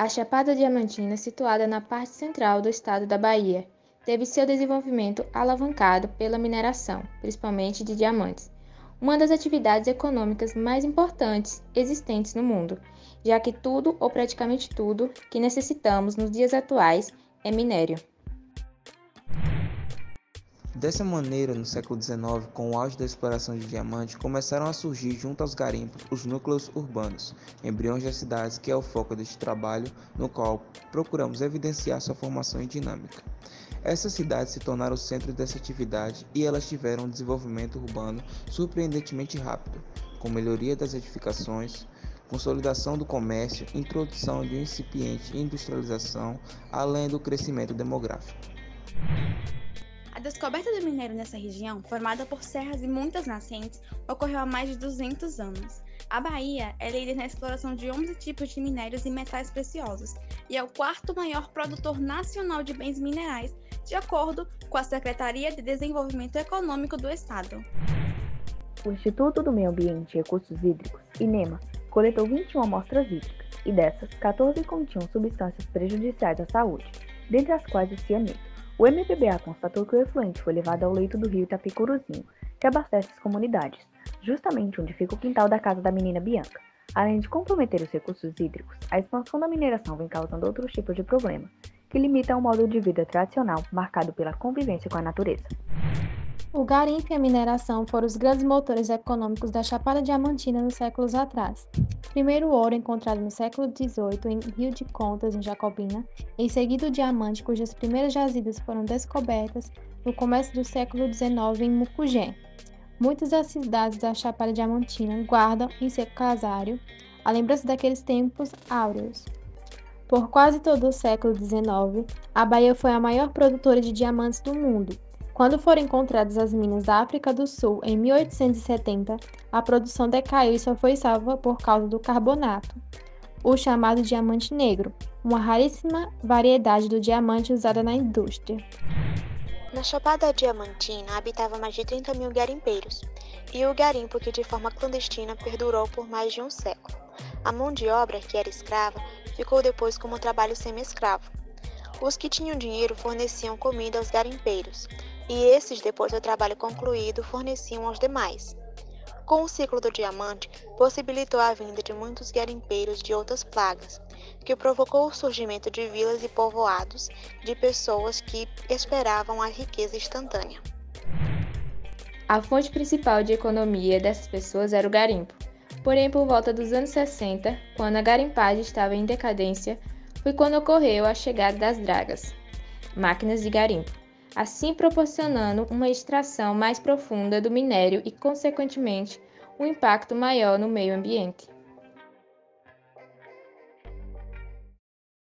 A Chapada Diamantina, situada na parte central do estado da Bahia, teve seu desenvolvimento alavancado pela mineração, principalmente de diamantes, uma das atividades econômicas mais importantes existentes no mundo, já que tudo ou praticamente tudo que necessitamos nos dias atuais é minério. Dessa maneira, no século XIX, com o auge da exploração de diamante, começaram a surgir junto aos garimpos os núcleos urbanos, embriões das cidades, que é o foco deste trabalho, no qual procuramos evidenciar sua formação e dinâmica. Essas cidades se tornaram o centro dessa atividade e elas tiveram um desenvolvimento urbano surpreendentemente rápido, com melhoria das edificações, consolidação do comércio, introdução de uma incipiente industrialização, além do crescimento demográfico. A descoberta do minério nessa região, formada por serras e muitas nascentes, ocorreu há mais de 200 anos. A Bahia é líder na exploração de 11 tipos de minérios e metais preciosos e é o quarto maior produtor nacional de bens minerais, de acordo com a Secretaria de Desenvolvimento Econômico do Estado. O Instituto do Meio Ambiente e Recursos Hídricos, INEMA, coletou 21 amostras hídricas e dessas, 14 continham substâncias prejudiciais à saúde, dentre as quais o cianeto. O MPBA constatou que o efluente foi levado ao leito do rio Itapicuruzinho, que abastece as comunidades, justamente onde fica o quintal da casa da menina Bianca. Além de comprometer os recursos hídricos, a expansão da mineração vem causando outros tipos de problemas, que limitam o modo de vida tradicional marcado pela convivência com a natureza. O garimpo e a mineração foram os grandes motores econômicos da Chapada Diamantina nos séculos atrás. Primeiro o ouro encontrado no século XVIII em Rio de Contas, em Jacobina, em seguida o diamante, cujas primeiras jazidas foram descobertas no começo do século XIX em Mucugé. Muitas das cidades da Chapada Diamantina guardam em seu casário a lembrança daqueles tempos áureos. Por quase todo o século XIX, a Bahia foi a maior produtora de diamantes do mundo, quando foram encontradas as minas da África do Sul em 1870, a produção decaiu e só foi salva por causa do carbonato, o chamado diamante negro, uma raríssima variedade do diamante usada na indústria. Na Chapada Diamantina habitava mais de 30 mil garimpeiros, e o garimpo que de forma clandestina perdurou por mais de um século. A mão de obra, que era escrava, ficou depois como trabalho semi-escravo. Os que tinham dinheiro forneciam comida aos garimpeiros, e esses, depois do trabalho concluído, forneciam aos demais. Com o ciclo do diamante, possibilitou a vinda de muitos garimpeiros de outras plagas, que provocou o surgimento de vilas e povoados de pessoas que esperavam a riqueza instantânea. A fonte principal de economia dessas pessoas era o garimpo. Porém, por volta dos anos 60, quando a garimpagem estava em decadência, foi quando ocorreu a chegada das dragas, máquinas de garimpo assim proporcionando uma extração mais profunda do minério e, consequentemente, um impacto maior no meio ambiente.